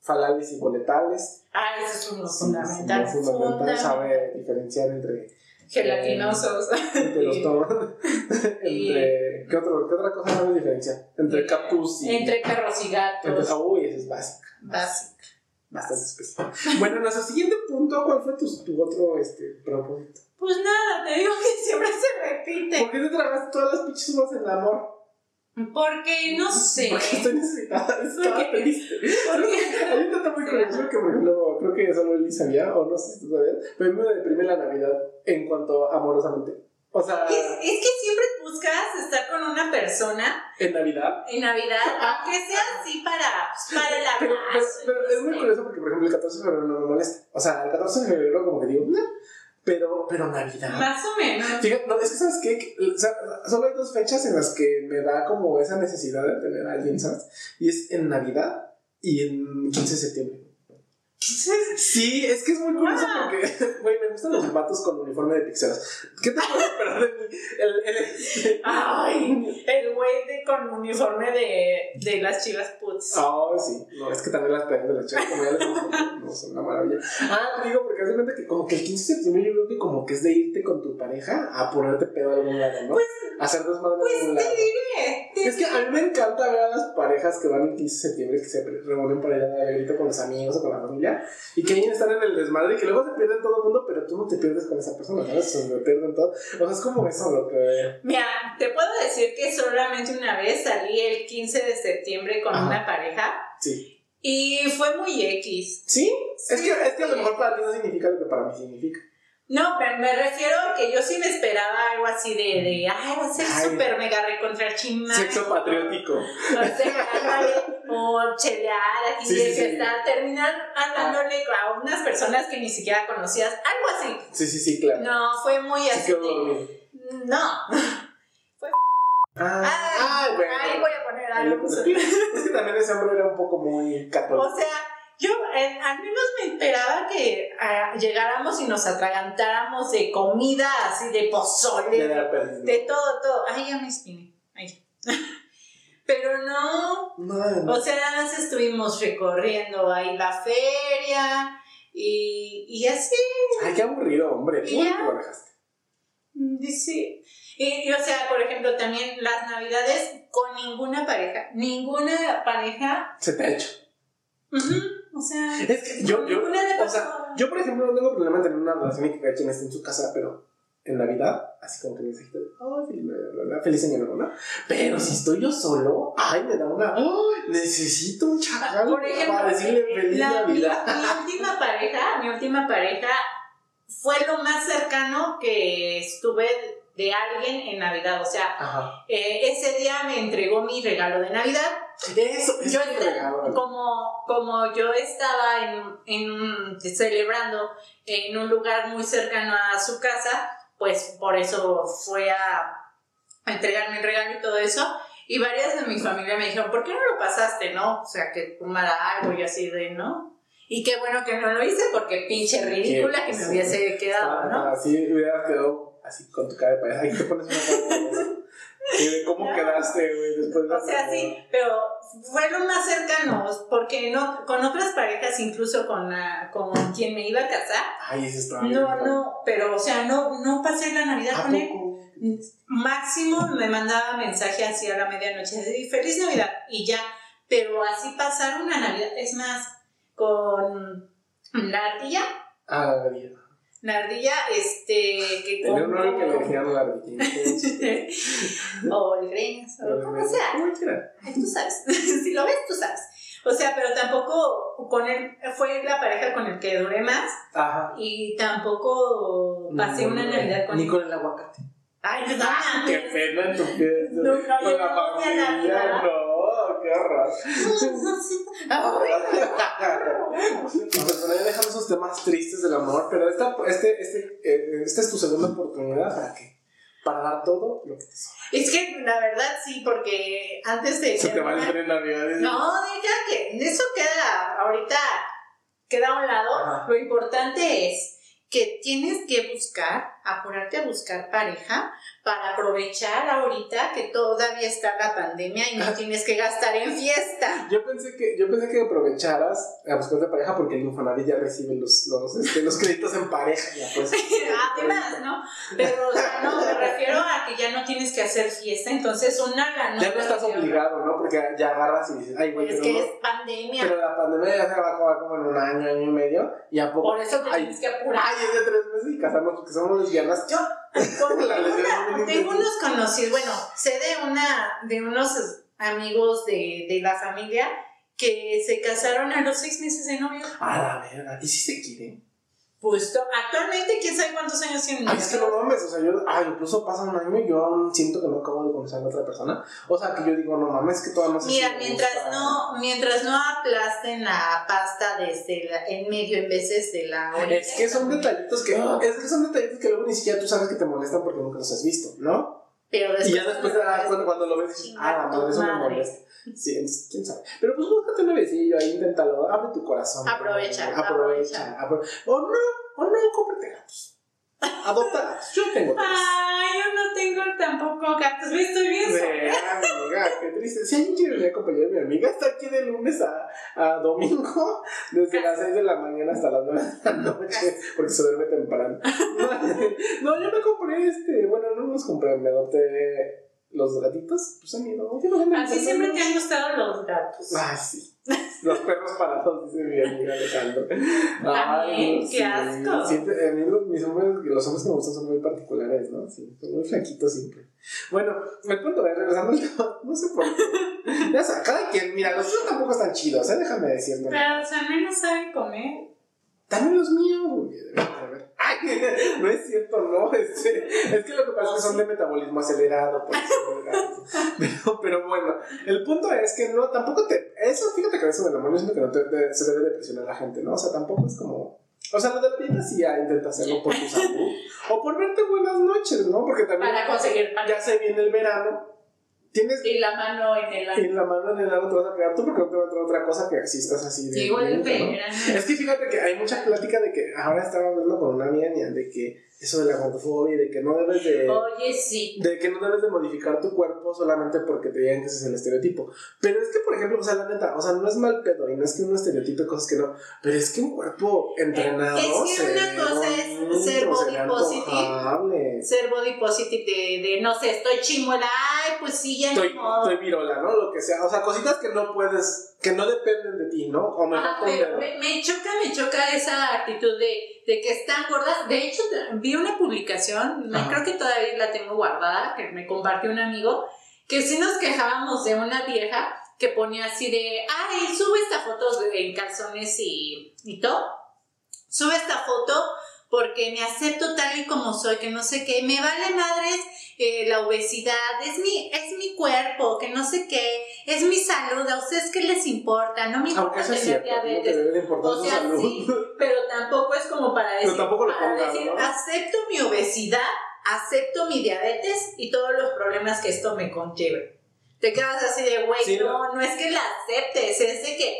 falales y boletales. Ah, eso es uno fundamental. Sí, fundamental, sabe diferenciar entre gelatinosos. entre los tonos. entre. ¿qué, otro, ¿Qué otra cosa sabe diferenciar? Entre cactus y. Entre perros y gatos. Entre, uy, eso es básica. Básica. Bastante especial. bueno, nuestro siguiente punto cuál fue tu, tu otro este, propósito. Pues nada, te digo que siempre se repite. ¿Por qué te tragaste todas las pinches uvas en el amor? Porque no sé. Porque estoy necesitada. Estaba triste. Hay un dato muy curioso que, por ejemplo, creo que solo él sabía, o no sé si tú sabías, pero a mí me deprime la Navidad en cuanto amorosamente. O sea. Es, es, que siempre buscas estar con una persona. ¿En Navidad? En Navidad, aunque sea así para, para el pero, pero, pero, es muy curioso porque, por ejemplo, el 14 de febrero no me molesta. O sea, el 14 de febrero, como que digo, no pero, pero Navidad. Más o menos. Fíjate, no, es que, ¿sabes qué? O sea, solo hay dos fechas en las que me da como esa necesidad de tener a alguien, ¿sabes? Y es en Navidad y en 15 de septiembre. Sí, es que es muy curioso porque, güey, me gustan los vatos con uniforme de pixelas. ¿Qué te puedes esperar de mí? El, el, Ay, el güey de con uniforme de, de las chivas puts. Oh, sí. No, es que también las pegas de las chivas, como ya les no, son una maravilla. Ah, te digo, porque hace cuenta que como que el 15 de septiembre yo creo que como que es de irte con tu pareja a ponerte pedo a algún lado, ¿no? Pues, hacer desmadre pues a algún lado. te diré. Te es que a mí me encanta ver a las parejas que van el 15 de septiembre que se reúnen para ir a dar con los amigos o con la familia y que ahí están en el desmadre y que luego se pierden todo el mundo, pero tú no te pierdes con esa persona, ¿sabes? Se pierden todo. O sea, es como eso lo que. Mira, te puedo decir que solamente una vez salí el 15 de septiembre con una pareja. Sí. Y fue muy X. ¿Sí? Es, que, es que a lo mejor para ti no significa lo que para mí significa. No, pero me refiero a que yo sí me esperaba algo así de, de ay, va a ser súper mega recontra chingada. Sexo patriótico. O sea, o chelear aquí, sí, sí, sí. terminar hablándole ah. a unas personas que ni siquiera conocías, algo así. Sí, sí, sí, claro. No, fue muy así. No. Fue. Ah, ah, bueno. Ahí voy a poner algo. Es que también ese hombre era un poco muy católico. O sea yo eh, al menos me esperaba que uh, llegáramos y nos atragantáramos de comida, así de pozole, de, de todo, todo. Ay, ya me espiné. Ay. Pero no, no, o sea, nada más estuvimos recorriendo ahí la feria y, y así. Ay, qué aburrido, hombre. ¿Cómo te lo dejaste? Sí. Y, y, o sea, por ejemplo, también las navidades con ninguna pareja. Ninguna pareja. Se te ha hecho. Uh o sea, es que yo, yo, o sea, yo, por ejemplo, no tengo problema en tener una relación y que cada quien esté en su casa, pero en Navidad, así como que necesito, ay, feliz Navidad, feliz año nuevo, ¿no? Pero si estoy yo solo, ay, me da una, ay, necesito un chacal por ejemplo, para decirle feliz la, Navidad. Mi, mi última pareja, mi última pareja fue lo más cercano que estuve de alguien en Navidad. O sea, eh, ese día me entregó mi regalo de Navidad. Eso, es yo regalo. Como, como yo estaba en, en, celebrando en un lugar muy cercano a su casa, pues por eso fue a, a entregarme el regalo y todo eso. Y varias de mi familia me dijeron, ¿por qué no lo pasaste, no? O sea, que fumara algo y así de, ¿no? Y qué bueno que no lo hice porque pinche ridícula que me hubiese quedado, ¿no? Así hubiera quedado así con tu cara de payaso. Ahí te pones una cara de payaso. ¿Cómo quedaste, güey, después de O sea, sí, pero fue lo más cercano, porque no, con otras parejas, incluso con, la, con quien me iba a casar. Ay, ese estaba No, no, pero, o sea, no, no pasé la Navidad con él. Máximo me mandaba mensaje así a la medianoche, de feliz Navidad, y ya. Pero así pasar una Navidad, es más, con la ardilla. Ah, la ardilla. La ardilla, este, que Tenía un nombre que le decían la ardilla. o el greñas, o como sea. Tú sabes. si lo ves, tú sabes. O sea, pero tampoco con él, fue la pareja con el que duré más. Ajá. Y tampoco pasé una Navidad con Ni con el aguacate. Ay, no, ah, qué pena en tu con la familia. No, qué horror. bueno, ya dejando esos temas tristes del amor, pero esta, este, este, eh, esta es tu segunda oportunidad para qué? Para dar todo lo que te sobra. Es que la verdad sí, porque antes de. Se te va a ir en Navidad. No, deja que eso queda ahorita, queda a un lado. Lo importante es que tienes que buscar apurarte a buscar pareja para aprovechar ahorita que todavía está la pandemia y no tienes que gastar en fiesta. Yo pensé que, yo pensé que aprovecharas a buscar de pareja porque el Infonavit ya recibe los, los, este, los créditos en pareja. Ya, pues, Además, ¿no? Pero, o sea, no, me refiero a que ya no tienes que hacer fiesta, entonces una ganó. Ya no estás obligado, ¿no? Porque ya agarras y dices, ay, güey, Es que es pandemia. Pero la pandemia ya se va a acabar como en un año, año y medio, y a poco. Por eso te tienes que apurar. Ay, es de tres meses y casamos porque somos Yo, tengo unos conocidos, bueno, sé de una, de unos amigos de, de la familia que se casaron a los seis meses de novio. Ah, la verdad, ¿y si se quieren? Pues actualmente, quién sabe cuántos años tienen. Ay, es que no mames, o sea, yo, ah, incluso pasa un año y yo aún siento que no acabo de conocer a otra persona. O sea, que yo digo, no mames, que todavía no sé Mira, mientras no, mientras no aplasten la pasta desde la, en medio en veces de la Es que son detallitos que, es que son detallitos que luego ni siquiera tú sabes que te molestan porque nunca los has visto, ¿no? Pero y ya después, cuando, cuando, lo ves, dices, ah, la madre, eso me molesta. Sí, quién sabe. Pero pues búscate un besillo ahí, inténtalo, abre tu corazón. Aprovecha. Aprovecha. aprovecha. O no, o no, cómprate gatos. Adopta gatos. Yo tengo tres. Ay, yo no tengo tampoco gatos. Me estoy bien sola. amiga, qué triste. Si alguien quiere acompañar a mi amiga, está aquí de lunes a, a domingo, desde las 6 de la mañana hasta las 9 de la noche, porque se duerme temprano. No, yo me compré este, bueno, no los compré, me adopté los gatitos, pues han ido. Así siempre te han gustado los gatos. Ah, sí. Los perros parados, dice mi amiga Alejandro. Ay, qué asco. Siempre, a mí los, mis hombres, los hombres que me gustan son muy particulares, ¿no? Sí, son muy flaquitos siempre. Bueno, el punto es, regresando al tema, no sé por qué. Ya sabes, cada quien, mira, los tuyos tampoco están chidos, ¿eh? Déjame decirme. Pero, o sea, no saben comer. También los míos, güey. Ay, no es cierto, no. Este, es que lo que pasa es que son de metabolismo acelerado. Pues, pero, pero bueno, el punto es que no, tampoco te. Eso, fíjate que eso del amor, yo siento que no te, se debe de presionar a la gente, ¿no? O sea, tampoco es como. O sea, lo de la dieta sí ya intenta hacerlo por tu salud. o por verte buenas noches, ¿no? Porque también. Para conseguir. Ya se viene el verano Tienes. Y la mano en el ano. Y la mano en el ano te vas a pegar tú porque no te va a entrar otra cosa que si estás así de. igual ¿no? Es que fíjate que hay mucha plática de que ahora estaba hablando con una amiga de que eso de la gordofobia, de que no debes de. Oye, sí. De que no debes de modificar tu cuerpo solamente porque te digan que ese es el estereotipo. Pero es que, por ejemplo, o sea, la neta, o sea, no es mal pedo y no es que uno estereotipe cosas que no. Pero es que un cuerpo entrenado. Es que una cosa es ser body positive. Ser body positive de, de, no sé, estoy chimuela, ay, pues sí, ya estoy, Estoy virola, ¿no? Lo que sea. O sea, cositas que no puedes, que no dependen de ti, ¿no? O Ajá, pero me, me choca, me choca esa actitud de de que están gordas. De hecho, vi una publicación, creo que todavía la tengo guardada, que me compartió un amigo, que sí nos quejábamos de una vieja que ponía así de, ay, sube esta foto en calzones y, y todo. Sube esta foto porque me acepto tal y como soy, que no sé qué, me vale madres eh, la obesidad, es mi, es mi cuerpo, que no sé qué, es mi salud, a ustedes qué les importa, no me importa tener diabetes. o sea, salud. sí, pero tampoco es como para decir, para decir acepto mi obesidad, acepto mi diabetes y todos los problemas que esto me conlleve. Te quedas así de, güey, no, no es que la aceptes, es de que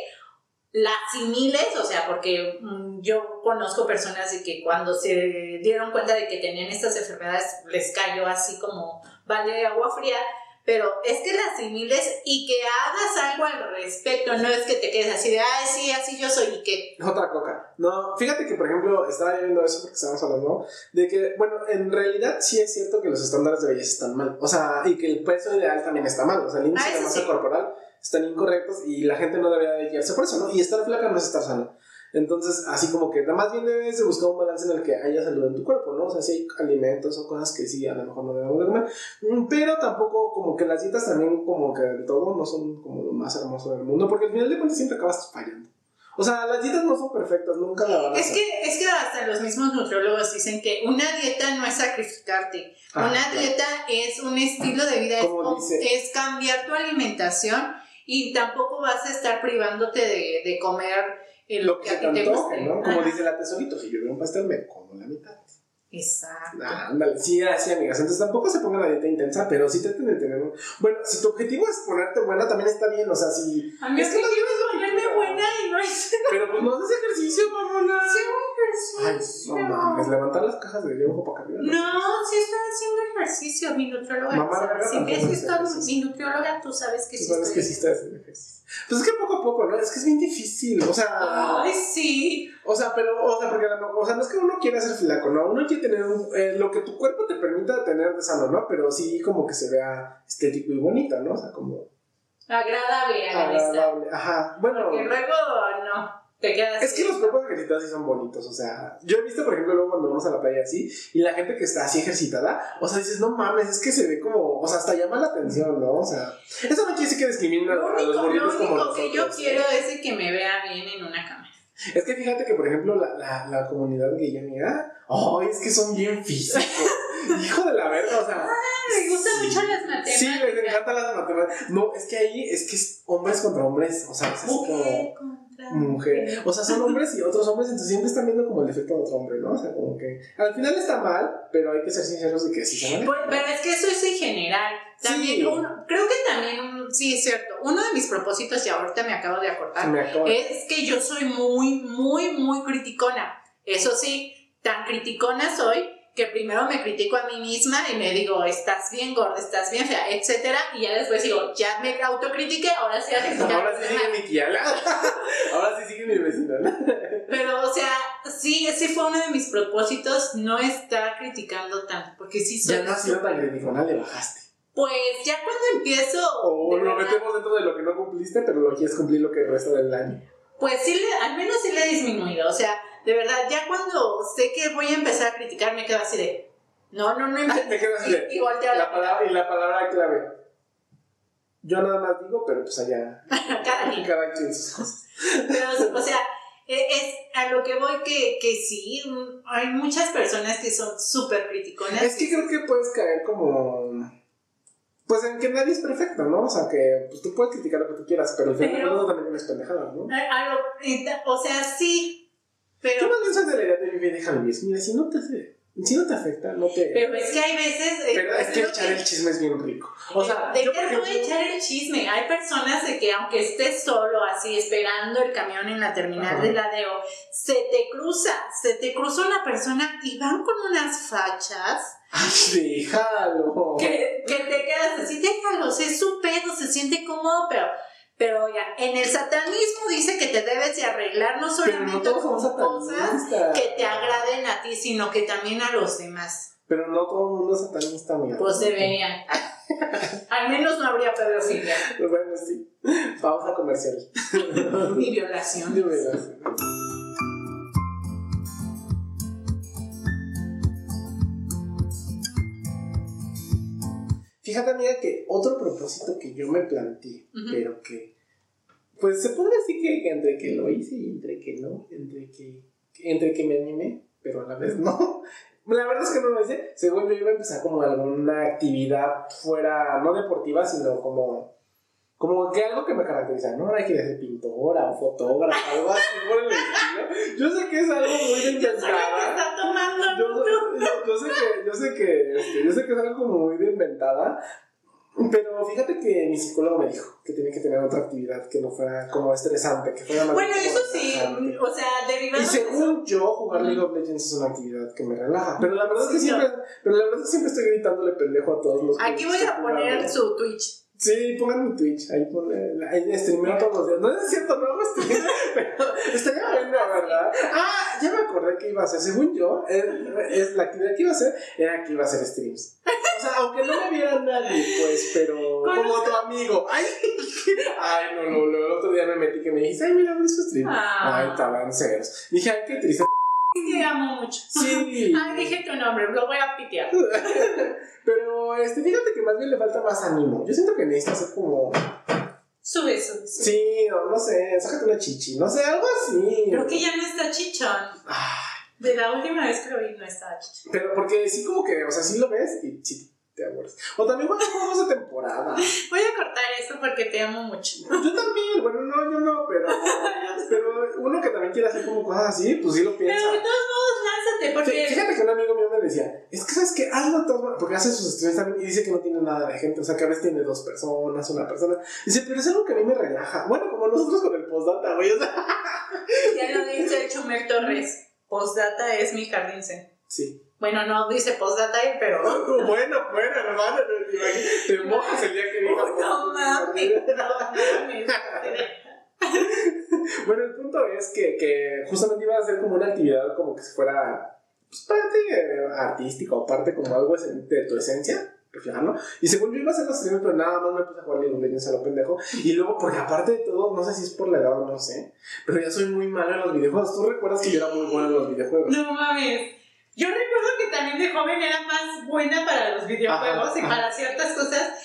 la asimiles, o sea, porque mm, yo conozco personas de que cuando se dieron cuenta de que tenían estas enfermedades les cayó así como vale de agua fría, pero es que la asimiles y que hagas algo al respecto, no es que te quedes así de, ay, sí, así yo soy y que... Otra coca. No, fíjate que, por ejemplo, estaba viendo eso porque estábamos hablando, de que, bueno, en realidad sí es cierto que los estándares de belleza están mal, o sea, y que el peso ideal también está mal, o sea, el índice ah, de masa corporal están incorrectos y la gente no debería de guiarse por eso, ¿no? Y estar flaca no es estar sana. Entonces, así como que nada más bien debes de buscar un balance en el que haya salud en tu cuerpo, ¿no? O sea, si hay alimentos o cosas que sí, a lo mejor no debemos de comer, mm, pero tampoco como que las dietas también como que del todo no son como lo más hermoso del mundo, porque al final de cuentas siempre acabas fallando. O sea, las dietas no son perfectas, nunca la van a es que Es que hasta los mismos nutriólogos dicen que una dieta no es sacrificarte. Ah, una dieta es un estilo de vida, es, es cambiar tu alimentación y tampoco vas a estar privándote de, de comer lo que, a ti te guste. ¿no? Como dice la tesorito, si yo veo un pastel me como la mitad. Exacto. ándale, sí, así, amigas. Entonces tampoco se pongan la dieta intensa, pero sí traten de tener un... Bueno, si tu objetivo es ponerte buena, también está bien, o sea, si... A mí es que objetivo es ponerme buena y no es... Pero pues no haces ejercicio, mamona. Sí, ejercicio. Ay, no mames, levantar las cajas de dibujo para acá No, sí estoy haciendo ejercicio, mi nutrióloga. Mamá, si ves esto, mi nutrióloga, tú sabes que sí. Tú sabes que sí estás haciendo ejercicio. Pues es que poco a poco, ¿no? Es que es bien difícil, o sea... Ay, sí. O sea, pero, o sea, porque o sea, no es que uno quiera ser flaco, ¿no? Uno quiere tener eh, lo que tu cuerpo te permita tener de sano, ¿no? Pero sí como que se vea estético y bonito, ¿no? O sea, como... Agradable a la Agradable, ajá. Bueno... Porque luego no. Te quedas es que los cuerpos ejercitados sí son bonitos, o sea, yo he visto, por ejemplo, luego cuando vamos a la playa así, y la gente que está así ejercitada, o sea, dices, no mames, es que se ve como, o sea, hasta llama la atención, ¿no? O sea, eso no quiere decir que discrimina a los bonitos como Lo único que yo quiero es que me vea bien en una cámara. Es que fíjate que, por ejemplo, la, la, la comunidad gay amiga, oh, es que son bien físicos. Hijo de la verga, o sea. Ah, me gustan mucho las matemáticas. Sí, les encantan las matemáticas. No, es que ahí es que es hombres contra hombres, o sea, es como mujer. O sea, son hombres y otros hombres, entonces siempre están viendo como el efecto de otro hombre, ¿no? O sea, como que al final está mal, pero hay que ser sinceros de que sí se pues, pero es que eso es en general. También uno, creo que también, sí es cierto, uno de mis propósitos, y ahorita me acabo de acordar, es que yo soy muy, muy, muy criticona. Eso sí, tan criticona soy que primero me critico a mí misma y me digo, estás bien gorda, estás bien fea, etcétera, y ya después digo, ya me autocritiqué, ahora sí Ahora sí sigue mi tía, ahora sí sigue mi vecina. Pero, o sea, sí, ese fue uno de mis propósitos, no estar criticando tanto, porque sí soy... Ya no has sido tan criticona, le bajaste. Pues ya cuando empiezo... O lo metemos dentro de lo que no cumpliste, pero lo quieres cumplir lo que resta del año. Pues sí, al menos sí le he disminuido, o sea de verdad, ya cuando sé que voy a empezar a criticar, me quedo así de. No, no, no. me quedo así de. Y, la, palabra, y la palabra clave. Yo nada más digo, pero pues allá. cada quien. Cada quien sus cosas. Pero, o sea, e, es a lo que voy que, que sí, hay muchas personas que son súper criticonas. Es que creo que puedes caer como. Pues en que nadie es perfecto, ¿no? O sea, que pues, tú puedes criticar lo que tú quieras, pero al final también tienes pendejadas, ¿no? o sea, sí, pero, más bien soy de la idea de vivir, déjalo Mira, si no te Si no te afecta, no te. Pero es que hay veces. Eh, pero es que echar el chisme es bien rico. O sea, ¿de qué a echar el chisme? Hay personas de que, aunque estés solo, así, esperando el camión en la terminal de ladeo, se te cruza, se te cruza una persona y van con unas fachas. Ay, déjalo. Que, que te quedas así, déjalo, es su pedo, se siente cómodo, pero pero ya, en el satanismo dice que te debes de arreglar no solamente con cosas que te agraden a ti, sino que también a los demás. Pero no todo el mundo es satanista, mira. Pues deberían. Al menos no habría pedofilia. bueno, sí. Pausa comercial. Ni violación. Ni violación. Fíjate, amiga, que otro propósito que yo me planteé, pero que, pues se puede decir que, entre que lo hice y entre que no, entre que, entre que me animé, pero a la vez no. La verdad es que no lo hice. Según yo iba a empezar como alguna actividad fuera, no deportiva, sino como como que algo que me caracteriza, ¿no? Hay que ser pintora o fotógrafa, algo así por el estilo. Yo sé que es algo muy de inventada. yo, yo, sé que, yo sé que, este, yo sé que es algo como muy de inventada, pero fíjate que mi psicólogo me dijo que tenía que tener otra actividad que no fuera como estresante, que fuera más Bueno, eso sí, o sea, derivado Y según yo, jugar League of Legends es una actividad que me relaja. Pero la verdad es que siempre, pero la verdad es que siempre estoy gritándole pendejo a todos los Aquí voy a poner su Twitch. Sí, pongan mi Twitch, ahí pone, ahí streameo todos los días. No es cierto, no hago stream, pero estaría bueno, ¿verdad? Ah, ya me acordé que iba a hacer, según yo, es, la actividad que iba a hacer era que iba a hacer streams. O sea, aunque no me viera nadie, pues, pero como tu amigo. Ay, ay, no, no, no, el otro día me metí que me dijiste, ay, mira, su stream. Ah. Ay, estaban ceros. Dije, ay, qué triste. Te amo mucho. Sí. Ay, dije tu nombre, lo voy a pitear. Pero este, fíjate que más bien le falta más ánimo. Yo siento que necesita hacer como. Sube eso. Sí, no, no sé, sácate una chichi, no sé, algo así. Creo que ya no está chichón. De la última vez que lo vi no estaba chichón. Pero porque sí, como que, o sea, sí lo ves y sí te acuerdas. O también cuando juegos de temporada. Voy a cortar esto porque te amo mucho. Yo también, bueno, no, yo no, pero. pero uno que también quiere hacer como cosas así, pues sí lo piensa. Pero de todos modos, lánzate, porque. Fíjate que un amigo mío me decía, es que sabes que hazlo todo, porque hace sus streams también y dice que no tiene nada de gente, o sea que a veces tiene dos personas, una persona. Dice, pero es algo que a mí me relaja. Bueno, como nosotros con el postdata, güey, o sea. Ya lo dice Chumer Torres, postdata es mi jardín Sí. Bueno, no dice postdata ahí, pero. bueno, bueno, hermano, te mojas el día que diga. no mames, no mames. bueno, el punto es que, que justamente iba a ser como una actividad como que si fuera pues, parte artística o parte como algo de tu esencia reflejarlo. Y según yo iba a hacer los streams, pero nada más me puse a jugar League of Legends a lo pendejo. Y luego, porque aparte de todo, no sé si es por la edad o no sé, pero ya soy muy malo en los videojuegos. ¿Tú recuerdas que yo era muy bueno en los videojuegos? No mames. Yo recuerdo que también de joven era más buena para los videojuegos y para ciertas cosas.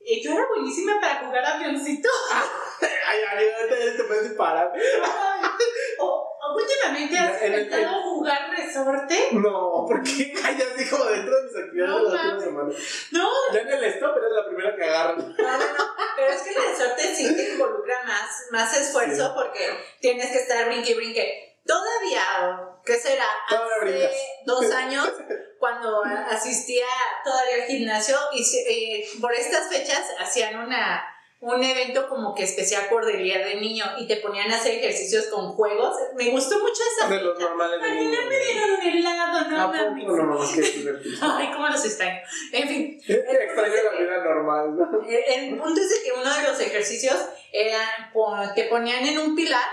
Y yo era buenísima para jugar avioncito. ay, ay, te, te puedes disparar. O, últimamente has intentado jugar resorte. No, porque ay, ya dijo dentro de mis actividades no, de la última semana. No. Ya en el stop eres la primera que agarran. No, no, pero es que el resorte sí te involucra más, más esfuerzo porque tienes que estar brinque y brinque. Todavía, ¿qué será? Hace dos años, cuando asistía todavía al gimnasio, y eh, por estas fechas hacían una un evento como que especial por el día de niño y te ponían a hacer ejercicios con juegos. Me gustó mucho esa. De los normales de niño. me dieron un helado, no mames. No, no, no, divertido. Ay, cómo los extraño. En fin. Extraño la vida normal, ¿no? El, punto es de que uno de los ejercicios era, te ponían en un pilar,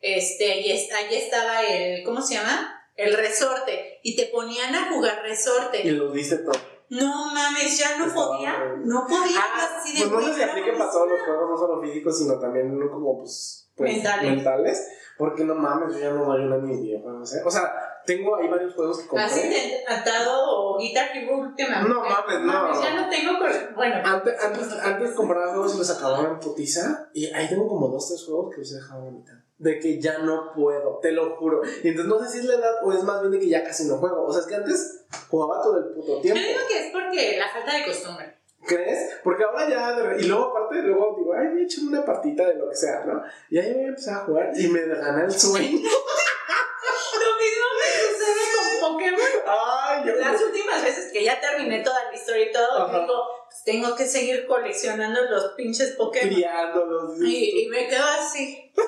este, y ahí estaba el, ¿cómo se llama? El resorte. Y te ponían a jugar resorte. Y lo dice todo. No mames, ya no podía. No podía. Ah, así de pues no sé si apliquen para todos los juegos, no solo físicos, sino también como pues, pues mentales. mentales. Porque no mames, yo ya no doy una ni videojuegos. ¿eh? O sea, tengo ahí varios juegos que compré. ¿Has intentado Guitar Hero últimamente? No mames, no. ya no tengo. Bueno. Antes, antes, antes compraba juegos y los acababa en putiza. Y ahí tengo como dos, tres juegos que los he dejado a mitad de que ya no puedo, te lo juro. Y entonces no sé si es la edad o es más bien de que ya casi no juego. O sea, es que antes jugaba todo el puto tiempo. Yo digo que es porque la falta de costumbre. ¿Crees? Porque ahora ya, y luego aparte, luego digo, ay, me hecho una partita de lo que sea, ¿no? Y ahí me empecé a jugar y me gana el sueño. lo mismo me sucede con Pokémon. Ay, yo Las últimas veces que ya terminé toda la historia y todo, digo, pues tengo que seguir coleccionando los pinches Pokémon. Criándolos. Y, y me quedo así.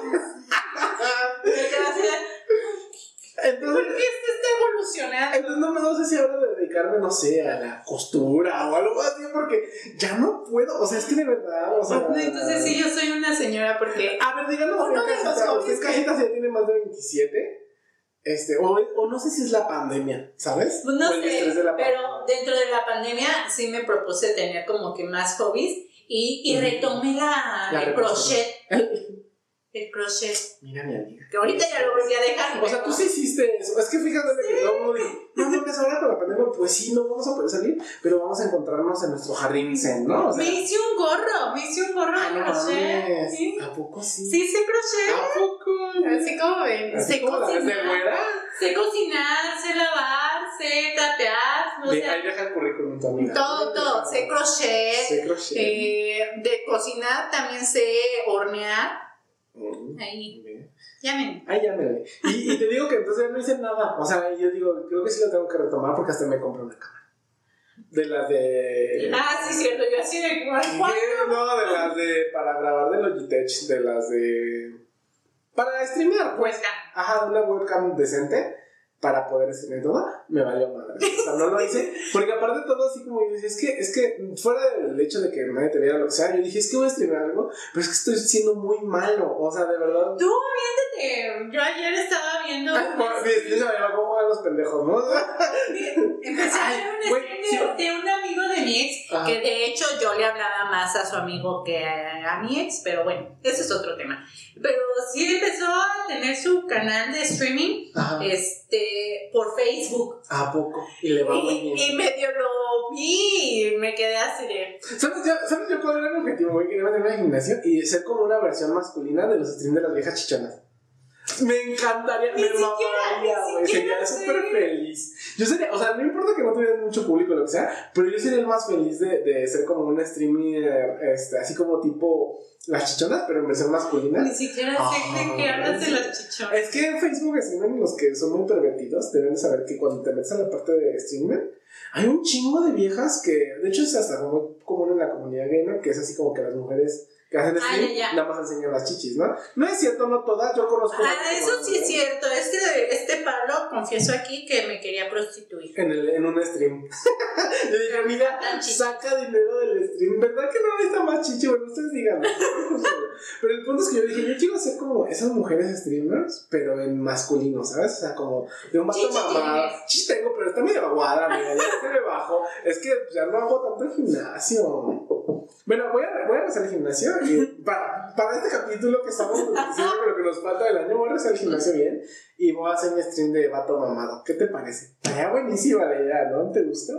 Entonces, ¿Por qué está evolucionando? Entonces no, no sé si ahora de dedicarme, no sé, a la costura o algo así, porque ya no puedo, o sea, es que de verdad, o sea... Entonces sí, yo soy una señora porque... A ver, díganos, uno de los hobbies casita ya tiene más de 27? Este, o, o, no sé si es la pandemia, ¿sabes? Pues no sé, pero dentro de la pandemia sí me propuse tener como que más hobbies y, y retomé la, la el crochet. el crochet. Mira mi amiga. Que ahorita ya lo volví a dejar. O sea, tú sí hiciste eso. Es que fíjate que todo el mundo dijo, no mames, ahora con la pandemia, pues sí, no vamos a poder salir, pero vamos a encontrarnos en nuestro jardín zen, ¿no? me hice un gorro, me hice un gorro de ah, crochet. ¿Sí? ¿A poco sí? Sí, sé crochet. ¿A poco? Así como ven. ¿Así sé como cocinar. La? Sé cocinar, sé lavar, sé tapear. No de, ahí deja el currículum amiga. Todo, todo. Sé crochet. Sé crochet. Eh, de cocinar también sé hornear. Ahí. Llamen. Ahí llámenle. Y, y te digo que entonces no hice nada. O sea, yo digo, creo que sí lo tengo que retomar porque hasta me compré una cámara. De las de. Ah, sí, cierto. Yo así de. No, de las de. Para grabar de Logitech. De las de. Para streamear. Pues. Webcam. Ajá, una webcam decente para poder estrenar todo, me valió madre. O sea, no lo hice. Porque aparte de todo, así como yo dije, es que, es que fuera del hecho de que nadie te viera lo que sea, yo dije, es que voy a estrenar algo, pero es que estoy siendo muy malo. O sea, de verdad. Tú, viéndote. Yo ayer estaba viendo. Ay, me iba cómo van los pendejos, ¿no? Empecé a ver un stream de, un amigo de mi ex, que de hecho yo le hablaba más a su amigo que a, mi ex, pero bueno, eso es otro tema. Pero sí empezó a tener su canal de streaming. Este por Facebook. ¿A poco? Y le va muy bien. Y medio lo vi me quedé así de. ¿Sabes, yo, ¿sabes yo cuál era el objetivo, güey? Quería meterme al gimnasio y ser como una versión masculina de los streams de las viejas chichonas. Me encantaría, me mamaría, güey. Sería súper feliz. Yo sería, o sea, no importa que no tuvieras mucho público o lo que sea, pero yo sería el más feliz de, de ser como un streamer, este, así como tipo las chichonas, pero en versión masculina. Ni siquiera sé de qué hablas de las chichonas. Es que en Facebook streamen los que son muy pervertidos deben saber que cuando te metes a la parte de streamer, hay un chingo de viejas que, de hecho, es hasta muy común en la comunidad gamer, que es así como que las mujeres que hacen stream, ah, nada más enseñan las chichis, ¿no? No es cierto, no todas, yo conozco. Ah, eso sí es cierto. Este, este Pablo confieso aquí que me quería prostituir. En, el, en un stream. yo dije, mira, saca dinero del stream. ¿Verdad que no está más chichi? Bueno, ustedes digan. pero el punto es que yo dije, yo quiero ser como esas mujeres streamers, pero en masculino, ¿sabes? O sea, como de un vato mamá. Chichi tengo, pero está medio aguada, mira, ya se me bajo. Es que ya no hago tanto el gimnasio. Bueno, voy a, voy a hacer el gimnasio y para, para este capítulo que estamos diciendo lo que nos falta del año, voy a hacer el gimnasio bien y voy a hacer mi stream de vato mamado. ¿Qué te parece? Estaría buenísima la idea, ¿no? ¿Te gusta?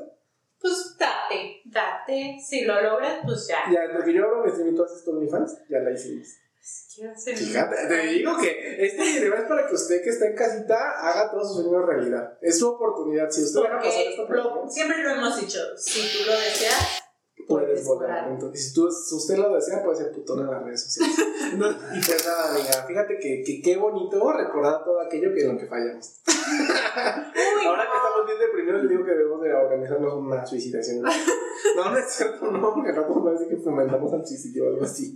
Pues date, date. Si lo logras, pues ya. Ya, porque yo hago mi stream y tú haces tu OnlyFans, ya la hicimos. Fíjate, te digo que este video es para que usted que está en casita haga todos sus sueños realidad. Es su oportunidad. Si usted deja pasar esta Siempre lo hemos dicho, si tú lo deseas, puedes volar. Entonces, si, tú, usted lo desea, puede ser putón en las redes sociales. y pues nada, amiga, fíjate que, que qué bonito recordar todo aquello que en lo que fallamos. Ahora que estamos bien deprimidos, le digo que debemos de organizarnos una suicidación. no, no es cierto, no, porque no podemos decir que fomentamos al suicidio o algo así.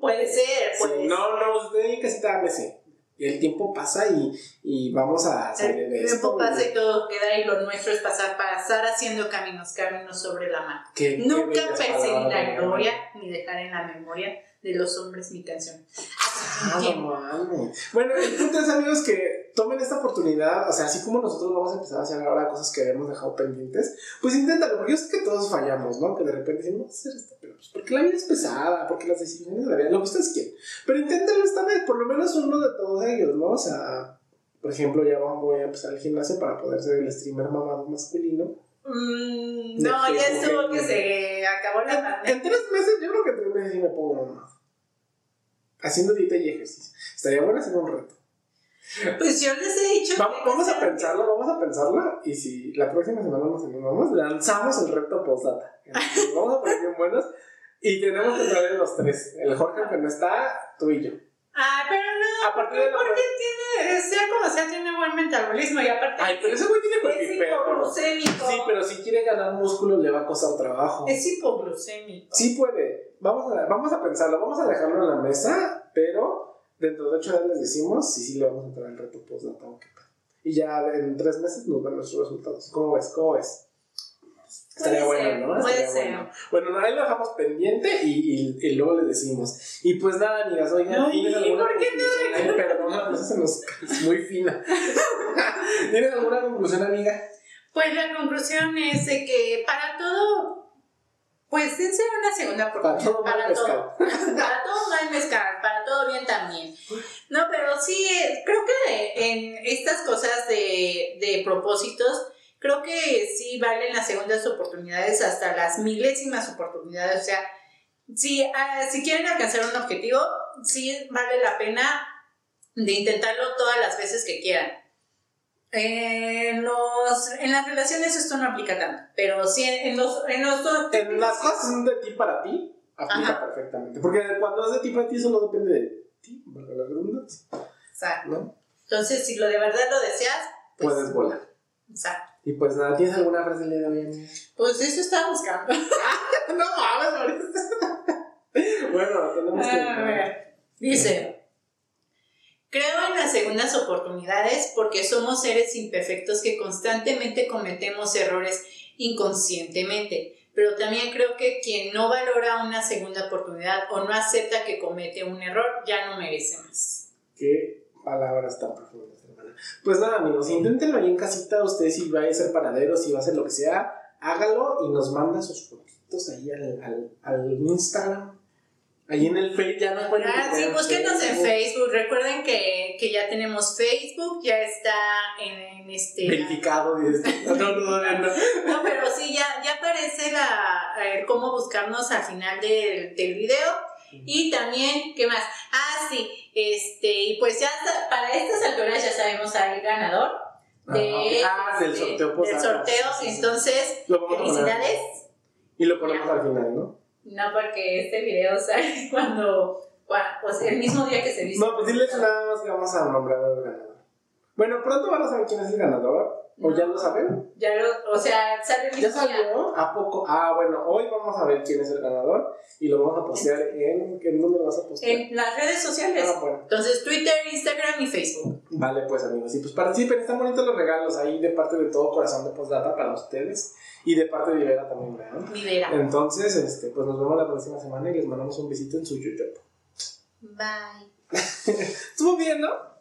Puede ser, puede No, no, usted en casita, ámese. El tiempo pasa y, y vamos a salir de El tiempo pasa y todo queda y lo nuestro es pasar, pasar haciendo caminos, caminos sobre la mano. Nunca perseguir la gloria ni dejar en la memoria de los hombres mi canción. Ah, no Bueno, el punto es, amigos, que tomen esta oportunidad, o sea, así como nosotros vamos a empezar a hacer ahora cosas que habíamos dejado pendientes, pues inténtalo, porque yo sé que todos fallamos, ¿no? Que de repente decimos, vamos a hacer esto, pero pues porque la vida es pesada, porque las decisiones de la vida, lo que ustedes quieren. Pero inténtalo esta vez, por lo menos uno de todos ellos, ¿no? O sea, por ejemplo, ya voy a empezar el gimnasio para poder ser el streamer mamado masculino. Mm, no, ya estuvo que se acabó la pandemia. En tres meses, yo creo que en tres meses sí me pongo mamado haciendo dieta y ejercicio. Estaría bueno hacer un reto. Pues yo les he dicho. vamos a pensarlo, vamos a pensarlo. Y si la próxima semana nos animamos, lanzamos el reto postdata. Vamos a poner bien buenos. Y tenemos que traer los tres. El Jorge que no está, tú y yo. Ah, pero no. De porque tiene, sea como sea, tiene buen metabolismo y aparte. Ay, pero ese güey tiene cuerpo Sí, pero si quiere ganar músculo le va a costar trabajo. Es hipoglucémico. Sí puede. Vamos a, vamos a pensarlo, vamos a dejarlo en la mesa, pero dentro de ocho días les decimos si sí le vamos a entrar el reto qué Y ya en tres meses nos dan nuestros resultados. ¿Cómo ves? ¿Cómo ves? Estaría bueno, ¿no? Puede ser. Bueno. ahí lo dejamos pendiente y, y, luego le decimos. Y pues nada, amigas, oigan, ¿tienes alguna ¿por qué no? Ay, perdón, se nos es muy fina. ¿Tienes alguna conclusión, amiga? Pues la conclusión es de que para todo, pues dense una segunda oportunidad. Para todo. Para todo, para todo mal mezcal, para todo bien también. No, pero sí, eh, creo que en estas cosas de, de propósitos, creo que sí valen las segundas oportunidades hasta las milésimas oportunidades. O sea, si, ah, si quieren alcanzar un objetivo, sí vale la pena de intentarlo todas las veces que quieran. En, los, en las relaciones esto no aplica tanto, pero sí en, los, en los En las cosas son de ti para ti, aplica perfectamente. Porque cuando es de ti para ti, solo depende de ti, valga la redundancia. Exacto. Entonces, si lo de verdad lo deseas, pues puedes volar. Exacto. Y pues nada, ¿tienes alguna frase de hoy? Pues eso estaba buscando. no mames, Bueno, tenemos que. A ver. Dice. Creo en las segundas oportunidades porque somos seres imperfectos que constantemente cometemos errores inconscientemente, pero también creo que quien no valora una segunda oportunidad o no acepta que comete un error ya no merece más. Qué palabras tan profundas. Pues nada, amigos, inténtenlo ahí en casita. Usted, si va a ser panadero, si va a hacer lo que sea, hágalo y nos manda sus fotitos ahí al, al, al Instagram. Ahí en el Facebook ya no pueden. Ah, sí, búsquenos en Facebook. Recuerden que, que, ya tenemos Facebook, ya está en, este. Verificado, no, no, no, no. pero sí, ya, ya aparece la, cómo buscarnos al final del, del video. Y también, ¿qué más? Ah, sí, este, y pues ya para estas alturas ya sabemos al ganador de, ah, del este, sorteo. del sorteo, entonces, felicidades. Y lo ponemos al final, ¿no? No, porque este video sale cuando, pues el mismo día que se viste. No, pues diles nada más que vamos a nombrar al ganador. Bueno, pronto van a saber quién es el ganador. ¿O ya lo saben? Ya lo, o sea, sale ¿Ya salió? ¿A poco? Ah, bueno, hoy vamos a ver quién es el ganador y lo vamos a postear en. ¿En dónde lo vas a postear? En las redes sociales. Ah, bueno. Entonces, Twitter, Instagram y Facebook. Vale, pues amigos. Y pues participen, están bonitos los regalos ahí de parte de todo corazón de Postdata para ustedes y de parte de Vivera también, ¿verdad? Vivera. Entonces, este, pues nos vemos la próxima semana y les mandamos un besito en su YouTube. Bye. Estuvo bien, ¿no?